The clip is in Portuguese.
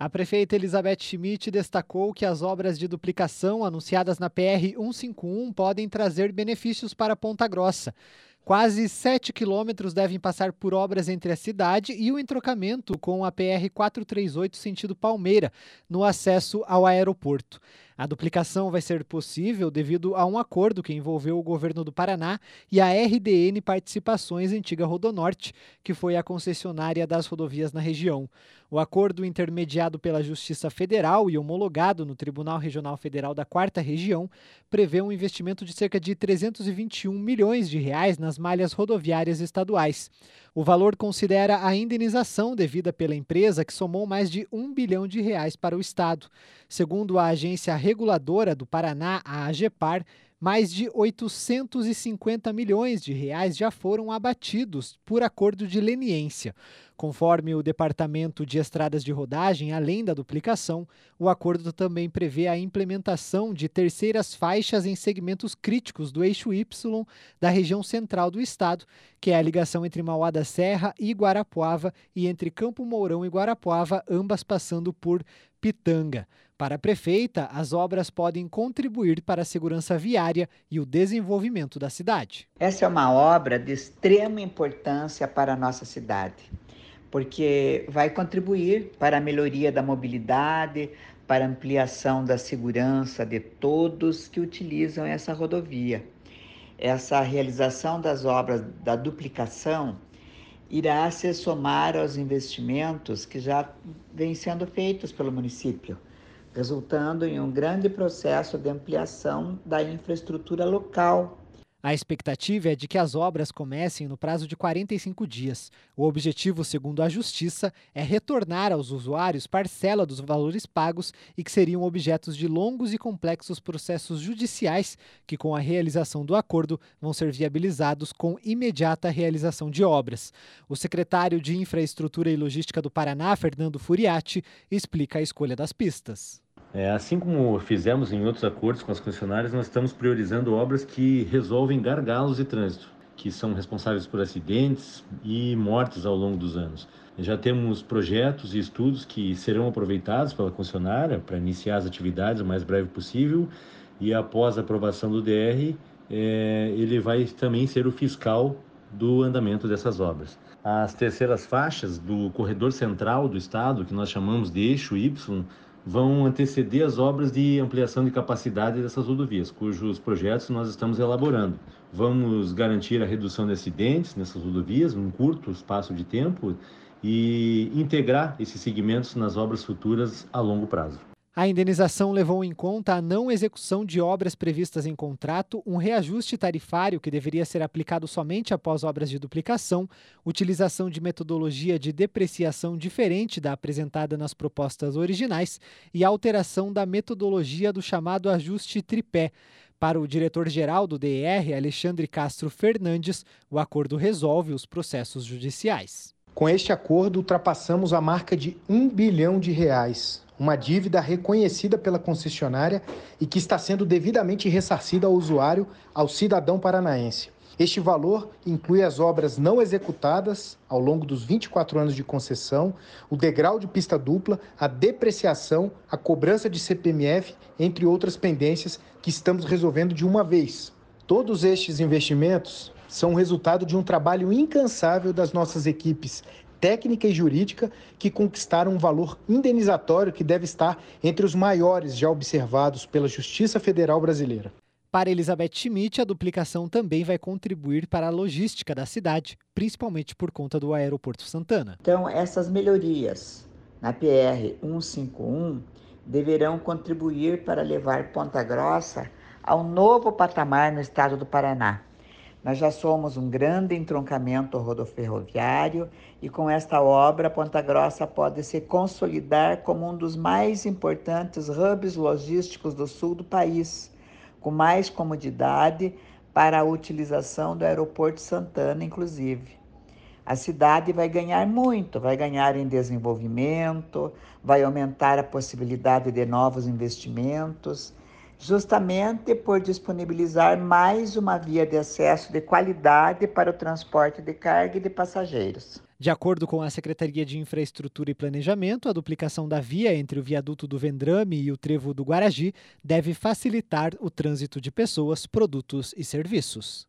A prefeita Elizabeth Schmidt destacou que as obras de duplicação anunciadas na PR 151 podem trazer benefícios para Ponta Grossa. Quase 7 quilômetros devem passar por obras entre a cidade e o entrocamento com a PR 438 sentido Palmeira, no acesso ao aeroporto. A duplicação vai ser possível devido a um acordo que envolveu o governo do Paraná e a RDN Participações Antiga Rodonorte, que foi a concessionária das rodovias na região. O acordo intermediado pela Justiça Federal e homologado no Tribunal Regional Federal da Quarta Região prevê um investimento de cerca de 321 milhões de reais nas malhas rodoviárias estaduais. O valor considera a indenização devida pela empresa, que somou mais de um bilhão de reais para o Estado. Segundo a agência reguladora do Paraná, a AGEPAR, mais de 850 milhões de reais já foram abatidos por acordo de leniência. Conforme o Departamento de Estradas de Rodagem, além da duplicação, o acordo também prevê a implementação de terceiras faixas em segmentos críticos do eixo Y da região central do estado, que é a ligação entre Mauá da Serra e Guarapuava e entre Campo Mourão e Guarapuava, ambas passando por Pitanga. Para a prefeita, as obras podem contribuir para a segurança viária e o desenvolvimento da cidade. Essa é uma obra de extrema importância para a nossa cidade, porque vai contribuir para a melhoria da mobilidade, para a ampliação da segurança de todos que utilizam essa rodovia. Essa realização das obras da duplicação irá se somar aos investimentos que já vêm sendo feitos pelo município resultando em um grande processo de ampliação da infraestrutura local. A expectativa é de que as obras comecem no prazo de 45 dias. O objetivo, segundo a Justiça, é retornar aos usuários parcela dos valores pagos e que seriam objetos de longos e complexos processos judiciais que, com a realização do acordo, vão ser viabilizados com imediata realização de obras. O secretário de Infraestrutura e Logística do Paraná, Fernando Furiati, explica a escolha das pistas. É, assim como fizemos em outros acordos com as concessionárias, nós estamos priorizando obras que resolvem gargalos de trânsito, que são responsáveis por acidentes e mortes ao longo dos anos. Já temos projetos e estudos que serão aproveitados pela concessionária para iniciar as atividades o mais breve possível e após a aprovação do DR, é, ele vai também ser o fiscal do andamento dessas obras. As terceiras faixas do corredor central do estado, que nós chamamos de eixo Y, vão anteceder as obras de ampliação de capacidade dessas rodovias, cujos projetos nós estamos elaborando. Vamos garantir a redução de acidentes nessas rodovias num curto espaço de tempo e integrar esses segmentos nas obras futuras a longo prazo. A indenização levou em conta a não execução de obras previstas em contrato, um reajuste tarifário que deveria ser aplicado somente após obras de duplicação, utilização de metodologia de depreciação diferente da apresentada nas propostas originais e alteração da metodologia do chamado ajuste tripé. Para o diretor-geral do DR, Alexandre Castro Fernandes, o acordo resolve os processos judiciais. Com este acordo, ultrapassamos a marca de um bilhão de reais uma dívida reconhecida pela concessionária e que está sendo devidamente ressarcida ao usuário, ao cidadão paranaense. Este valor inclui as obras não executadas ao longo dos 24 anos de concessão, o degrau de pista dupla, a depreciação, a cobrança de CPMF, entre outras pendências que estamos resolvendo de uma vez. Todos estes investimentos são resultado de um trabalho incansável das nossas equipes técnica e jurídica que conquistaram um valor indenizatório que deve estar entre os maiores já observados pela Justiça Federal Brasileira. Para Elizabeth Schmidt, a duplicação também vai contribuir para a logística da cidade, principalmente por conta do Aeroporto Santana. Então, essas melhorias na PR 151 deverão contribuir para levar Ponta Grossa ao novo patamar no estado do Paraná nós já somos um grande entroncamento rodoferroviário e com esta obra, Ponta Grossa pode se consolidar como um dos mais importantes hubs logísticos do sul do país, com mais comodidade para a utilização do Aeroporto Santana, inclusive. A cidade vai ganhar muito, vai ganhar em desenvolvimento, vai aumentar a possibilidade de novos investimentos justamente por disponibilizar mais uma via de acesso de qualidade para o transporte de carga e de passageiros. De acordo com a Secretaria de Infraestrutura e Planejamento, a duplicação da via entre o viaduto do Vendrame e o trevo do Guaragi deve facilitar o trânsito de pessoas, produtos e serviços.